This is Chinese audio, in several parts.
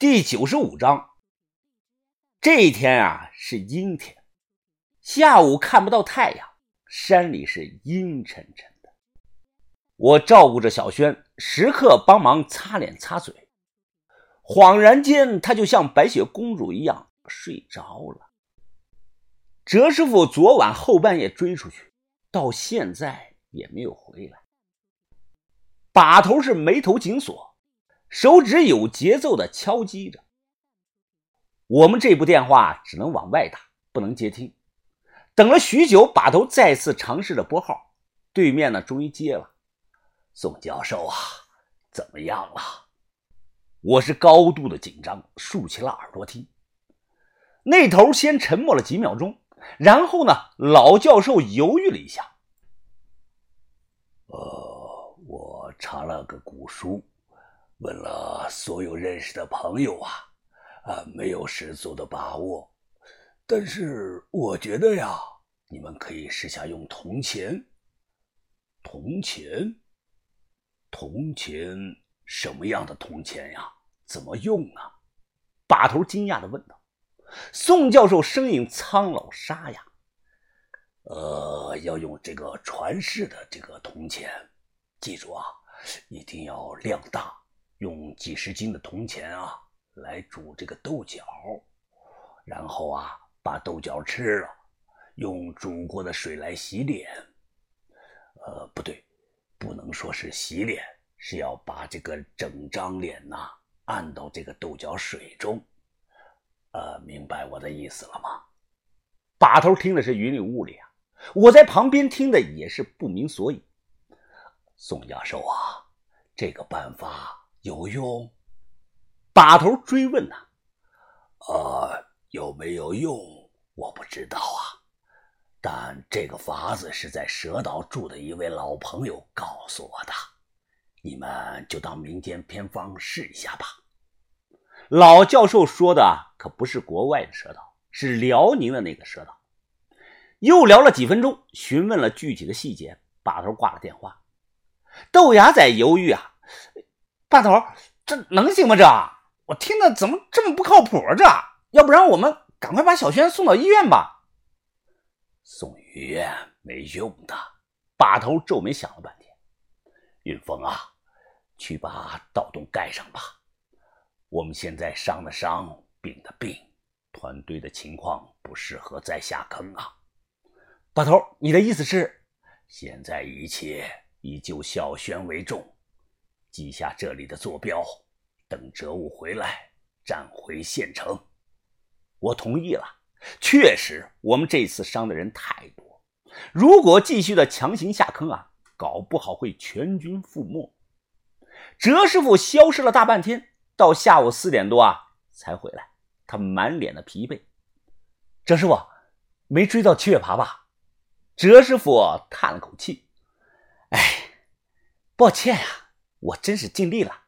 第九十五章。这一天啊是阴天，下午看不到太阳，山里是阴沉沉的。我照顾着小轩，时刻帮忙擦脸擦嘴。恍然间，他就像白雪公主一样睡着了。哲师傅昨晚后半夜追出去，到现在也没有回来。把头是眉头紧锁，手指有节奏的敲击着。我们这部电话只能往外打，不能接听。等了许久，把头再次尝试着拨号，对面呢终于接了。宋教授啊，怎么样了？我是高度的紧张，竖起了耳朵听。那头先沉默了几秒钟，然后呢，老教授犹豫了一下。呃。我查了个古书，问了所有认识的朋友啊，啊，没有十足的把握。但是我觉得呀，你们可以试下用铜钱。铜钱？铜钱？什么样的铜钱呀？怎么用啊？把头惊讶的问道。宋教授声音苍老沙哑：“呃，要用这个传世的这个铜钱。”记住啊，一定要量大，用几十斤的铜钱啊来煮这个豆角，然后啊把豆角吃了，用煮过的水来洗脸。呃，不对，不能说是洗脸，是要把这个整张脸呐按到这个豆角水中。呃，明白我的意思了吗？把头听的是云里雾里啊，我在旁边听的也是不明所以。宋教授啊，这个办法有用？把头追问呐。呃，有没有用我不知道啊，但这个法子是在蛇岛住的一位老朋友告诉我的，你们就当民间偏方试一下吧。老教授说的可不是国外的蛇岛，是辽宁的那个蛇岛。又聊了几分钟，询问了具体的细节，把头挂了电话。豆芽仔犹豫啊，大头，这能行吗？这我听的怎么这么不靠谱啊？这要不然我们赶快把小轩送到医院吧。送医院没用的。把头皱眉想了半天，云峰啊，去把盗洞盖上吧。我们现在伤的伤，病的病，团队的情况不适合再下坑啊。把头，你的意思是，现在一切。以救小轩为重，记下这里的坐标，等哲武回来，战回县城。我同意了。确实，我们这次伤的人太多，如果继续的强行下坑啊，搞不好会全军覆没。哲师傅消失了大半天，到下午四点多啊才回来，他满脸的疲惫。哲师傅，没追到七月爬吧？哲师傅叹了口气。哎，抱歉呀，我真是尽力了。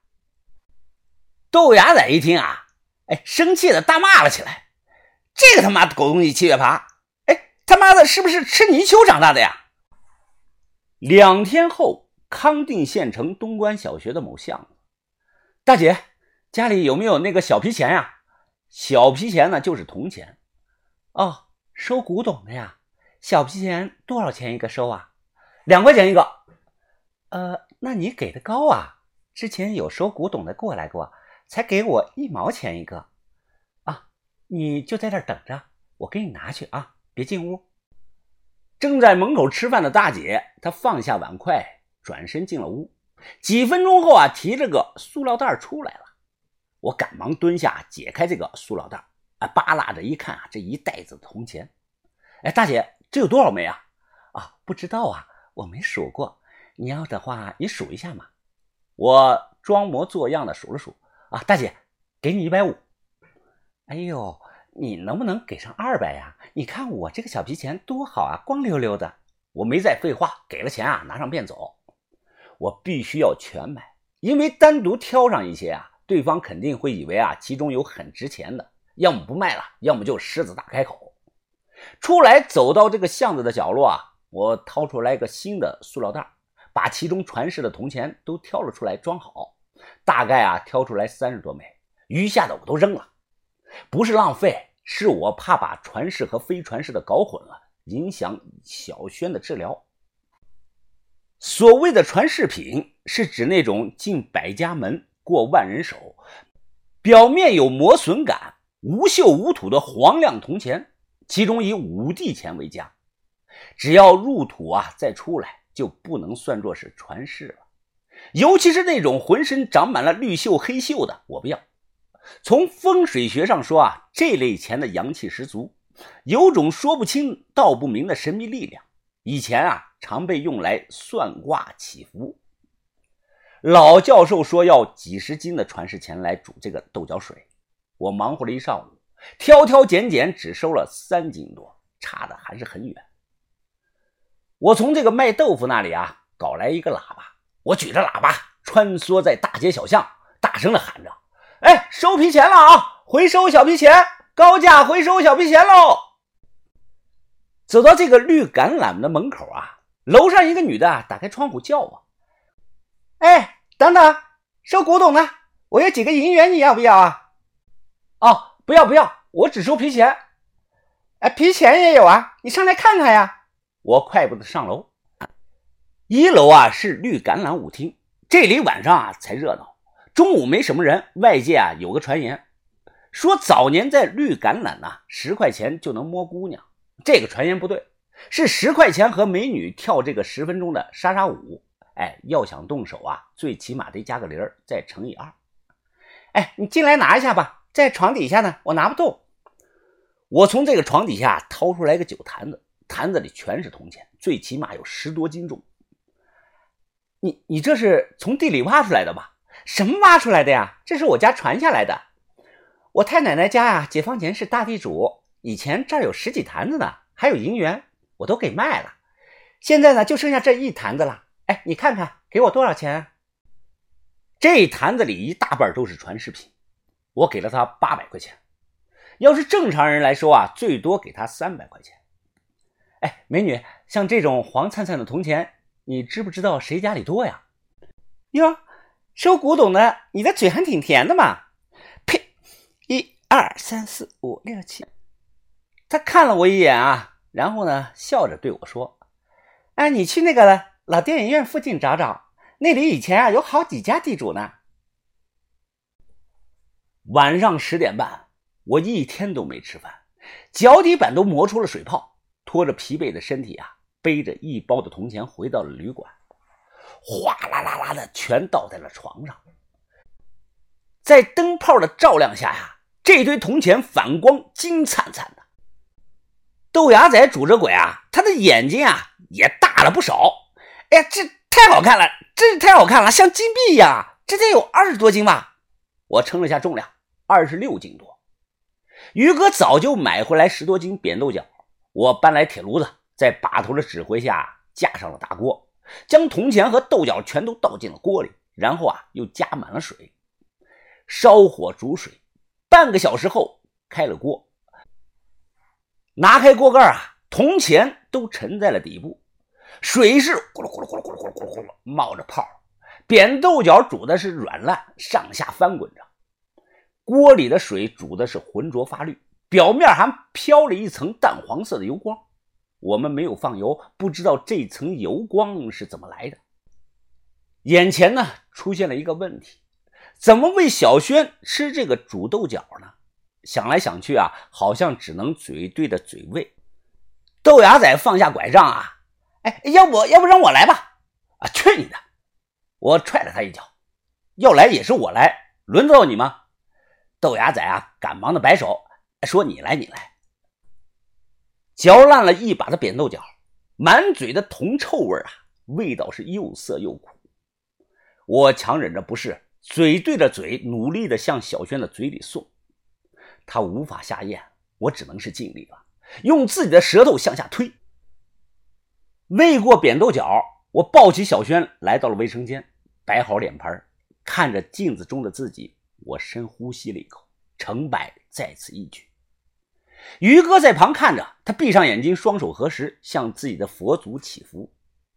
豆芽仔一听啊，哎，生气的大骂了起来：“这个他妈的狗东西七月爬，哎，他妈的是不是吃泥鳅长大的呀？”两天后，康定县城东关小学的某巷子，大姐家里有没有那个小皮钱呀？小皮钱呢，就是铜钱。哦，收古董的呀。小皮钱多少钱一个收啊？两块钱一个。呃，那你给的高啊！之前有收古董的过来过，才给我一毛钱一个。啊，你就在这等着，我给你拿去啊！别进屋。正在门口吃饭的大姐，她放下碗筷，转身进了屋。几分钟后啊，提着个塑料袋出来了。我赶忙蹲下解开这个塑料袋，啊，扒拉着一看啊，这一袋子铜钱。哎，大姐，这有多少枚啊？啊，不知道啊，我没数过。你要的话，你数一下嘛。我装模作样的数了数啊，大姐，给你一百五。哎呦，你能不能给上二百呀？你看我这个小皮钱多好啊，光溜溜的。我没再废话，给了钱啊，拿上便走。我必须要全买，因为单独挑上一些啊，对方肯定会以为啊，其中有很值钱的，要么不卖了，要么就狮子大开口。出来走到这个巷子的角落啊，我掏出来一个新的塑料袋。把其中传世的铜钱都挑了出来，装好，大概啊挑出来三十多枚，余下的我都扔了，不是浪费，是我怕把传世和非传世的搞混了，影响小轩的治疗。所谓的传世品，是指那种进百家门、过万人手，表面有磨损感、无锈无土的黄亮铜钱，其中以五帝钱为佳。只要入土啊再出来，就不能算作是传世了。尤其是那种浑身长满了绿锈黑锈的，我不要。从风水学上说啊，这类钱的阳气十足，有种说不清道不明的神秘力量。以前啊，常被用来算卦祈福。老教授说要几十斤的传世钱来煮这个豆角水，我忙活了一上午，挑挑拣拣，只收了三斤多，差的还是很远。我从这个卖豆腐那里啊，搞来一个喇叭。我举着喇叭穿梭在大街小巷，大声的喊着：“哎，收皮钱了啊！回收小皮钱，高价回收小皮钱喽！”走到这个绿橄榄的门口啊，楼上一个女的打开窗户叫我：“哎，等等，收古董的，我有几个银元，你要不要啊？”“哦，不要不要，我只收皮钱。”“哎，皮钱也有啊，你上来看看呀！”我快步的上楼。一楼啊是绿橄榄舞厅，这里晚上啊才热闹，中午没什么人。外界啊有个传言，说早年在绿橄榄呐，十块钱就能摸姑娘。这个传言不对，是十块钱和美女跳这个十分钟的莎莎舞。哎，要想动手啊，最起码得加个零，再乘以二。哎，你进来拿一下吧，在床底下呢，我拿不动。我从这个床底下掏出来个酒坛子，坛子里全是铜钱，最起码有十多斤重。你你这是从地里挖出来的吧？什么挖出来的呀？这是我家传下来的。我太奶奶家呀，解放前是大地主，以前这儿有十几坛子呢，还有银元，我都给卖了。现在呢，就剩下这一坛子了。哎，你看看，给我多少钱？这坛子里一大半都是传世品，我给了他八百块钱。要是正常人来说啊，最多给他三百块钱。哎，美女，像这种黄灿灿的铜钱。你知不知道谁家里多呀？哟，收古董的，你的嘴还挺甜的嘛！呸！一二三四五六七，他看了我一眼啊，然后呢，笑着对我说：“哎，你去那个老电影院附近找找，那里以前啊有好几家地主呢。”晚上十点半，我一天都没吃饭，脚底板都磨出了水泡，拖着疲惫的身体啊。背着一包的铜钱回到了旅馆，哗啦啦啦的全倒在了床上。在灯泡的照亮下呀，这堆铜钱反光金灿灿的。豆芽仔拄着拐啊，他的眼睛啊也大了不少。哎呀，这太好看了，真是太好看了，像金币一样。这得有二十多斤吧？我称了下重量，二十六斤多。于哥早就买回来十多斤扁豆角，我搬来铁炉子。在把头的指挥下，架上了大锅，将铜钱和豆角全都倒进了锅里，然后啊，又加满了水，烧火煮水。半个小时后，开了锅，拿开锅盖啊，铜钱都沉在了底部，水是咕噜咕噜咕噜咕噜咕噜咕噜冒着泡，扁豆角煮的是软烂，上下翻滚着，锅里的水煮的是浑浊发绿，表面还飘了一层淡黄色的油光。我们没有放油，不知道这层油光是怎么来的。眼前呢出现了一个问题：怎么喂小轩吃这个煮豆角呢？想来想去啊，好像只能嘴对着嘴喂。豆芽仔放下拐杖啊，哎，要不要不让我来吧？啊，去你的！我踹了他一脚。要来也是我来，轮得到你吗？豆芽仔啊，赶忙的摆手说：“你来，你来。”嚼烂了一把的扁豆角，满嘴的铜臭味啊，味道是又涩又苦。我强忍着不适，嘴对着嘴，努力的向小轩的嘴里送。他无法下咽，我只能是尽力了，用自己的舌头向下推。喂过扁豆角，我抱起小轩来到了卫生间，摆好脸盆，看着镜子中的自己，我深呼吸了一口，成败在此一举。于哥在旁看着，他闭上眼睛，双手合十，向自己的佛祖祈福。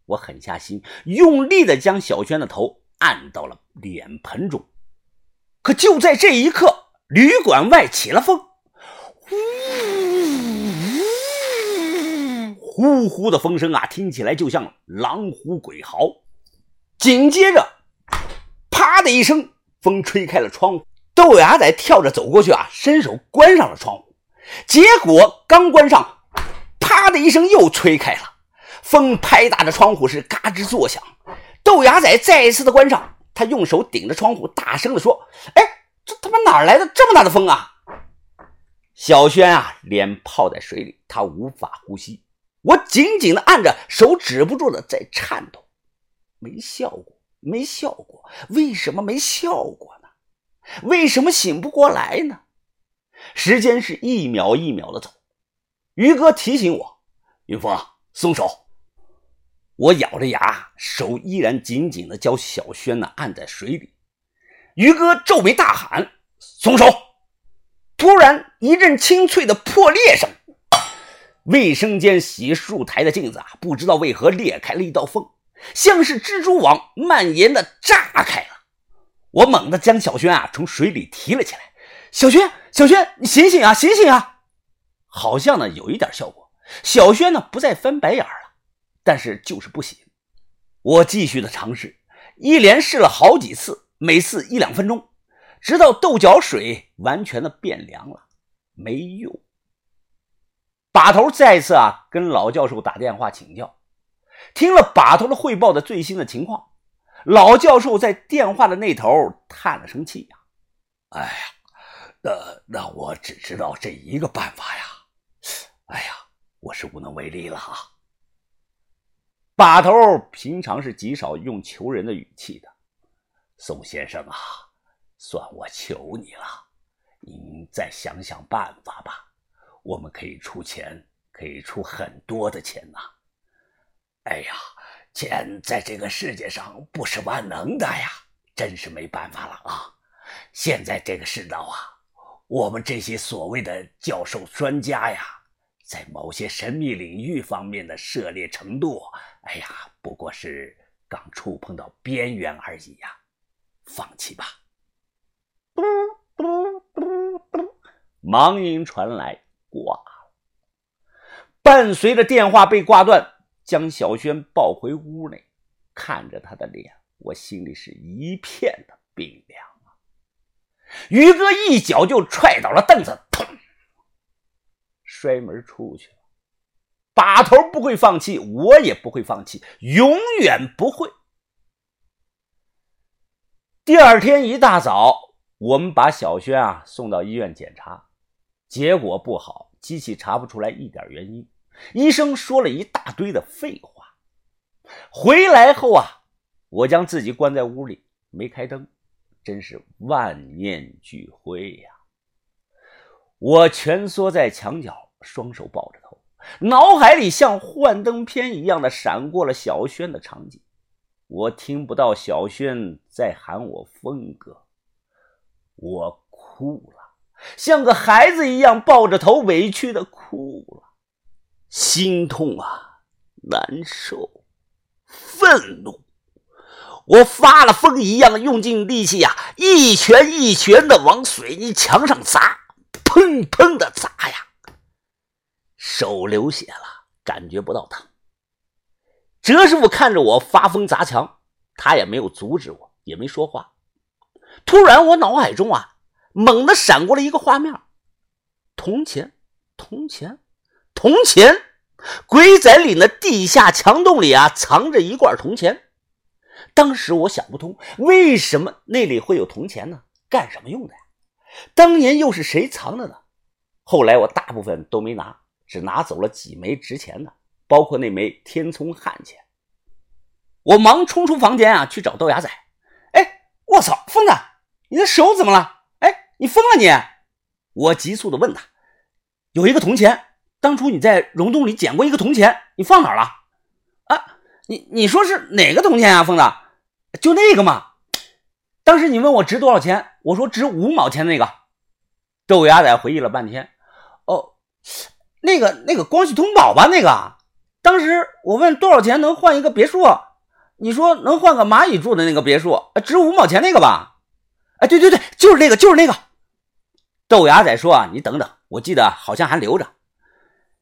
我狠下心，用力的将小轩的头按到了脸盆中。可就在这一刻，旅馆外起了风，呼呼呼的风声啊，听起来就像狼虎鬼嚎。紧接着，啪的一声，风吹开了窗户。豆芽仔跳着走过去啊，伸手关上了窗户。结果刚关上，啪的一声又吹开了，风拍打着窗户是嘎吱作响。豆芽仔再一次的关上，他用手顶着窗户，大声的说：“哎，这他妈哪来的这么大的风啊？”小轩啊，脸泡在水里，他无法呼吸。我紧紧的按着，手止不住的在颤抖。没效果，没效果，为什么没效果呢？为什么醒不过来呢？时间是一秒一秒的走。于哥提醒我：“云峰，松手。”我咬着牙，手依然紧紧的将小轩呢按在水里。于哥皱眉大喊：“松手！”突然一阵清脆的破裂声，卫生间洗漱台的镜子啊，不知道为何裂开了一道缝，像是蜘蛛网蔓延的炸开了。我猛地将小轩啊从水里提了起来。小轩，小轩，你醒醒啊，醒醒啊！好像呢有一点效果。小轩呢不再翻白眼了，但是就是不醒。我继续的尝试，一连试了好几次，每次一两分钟。直到豆角水完全的变凉了，没用。把头再次啊跟老教授打电话请教，听了把头的汇报的最新的情况，老教授在电话的那头叹了声气呀：“哎呀，那那我只知道这一个办法呀，哎呀，我是无能为力了啊。”把头平常是极少用求人的语气的，宋先生啊。算我求你了，您再想想办法吧。我们可以出钱，可以出很多的钱呐。哎呀，钱在这个世界上不是万能的呀，真是没办法了啊。现在这个世道啊，我们这些所谓的教授专家呀，在某些神秘领域方面的涉猎程度，哎呀，不过是刚触碰到边缘而已呀。放弃吧。嘟嘟嘟嘟，忙音传来，挂了。伴随着电话被挂断，将小轩抱回屋内，看着他的脸，我心里是一片的冰凉。于哥一脚就踹倒了凳子，砰，摔门出去了。把头不会放弃，我也不会放弃，永远不会。第二天一大早。我们把小轩啊送到医院检查，结果不好，机器查不出来一点原因。医生说了一大堆的废话。回来后啊，我将自己关在屋里，没开灯，真是万念俱灰呀。我蜷缩在墙角，双手抱着头，脑海里像幻灯片一样的闪过了小轩的场景。我听不到小轩在喊我峰哥。我哭了，像个孩子一样抱着头，委屈的哭了，心痛啊，难受，愤怒，我发了疯一样用尽力气呀，一拳一拳的往水泥墙上砸，砰砰的砸呀，手流血了，感觉不到疼。哲师傅看着我发疯砸墙，他也没有阻止我，也没说话。突然，我脑海中啊，猛地闪过了一个画面：铜钱，铜钱，铜钱！鬼仔岭的地下墙洞里啊，藏着一罐铜钱。当时我想不通，为什么那里会有铜钱呢？干什么用的呀？当年又是谁藏的呢？后来我大部分都没拿，只拿走了几枚值钱的，包括那枚天聪汉钱。我忙冲出房间啊，去找豆芽仔。哎，我操，疯子！你的手怎么了？哎，你疯了你！我急速的问他：“有一个铜钱，当初你在溶洞里捡过一个铜钱，你放哪儿了？”你你说是哪个铜钱啊，疯子？就那个嘛。当时你问我值多少钱，我说值五毛钱那个。豆芽仔回忆了半天：“哦，那个那个光绪通宝吧，那个。当时我问多少钱能换一个别墅，你说能换个蚂蚁住的那个别墅，值五毛钱那个吧？”哎，对对对，就是那个，就是那个。豆芽仔说：“啊，你等等，我记得好像还留着。”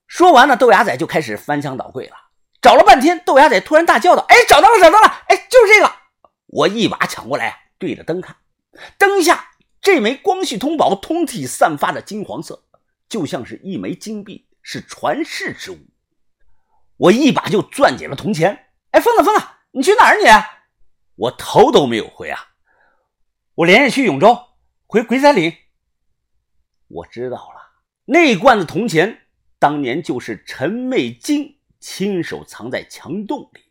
说完了，豆芽仔就开始翻箱倒柜了。找了半天，豆芽仔突然大叫道：“哎，找到了，找到了！哎，就是这个！”我一把抢过来，对着灯看，灯下这枚光绪通宝通体散发着金黄色，就像是一枚金币，是传世之物。我一把就攥紧了铜钱。哎，疯子，疯子，你去哪儿？你？我头都没有回啊！我连夜去永州，回鬼仔岭。我知道了，那罐子铜钱当年就是陈媚金亲手藏在墙洞里。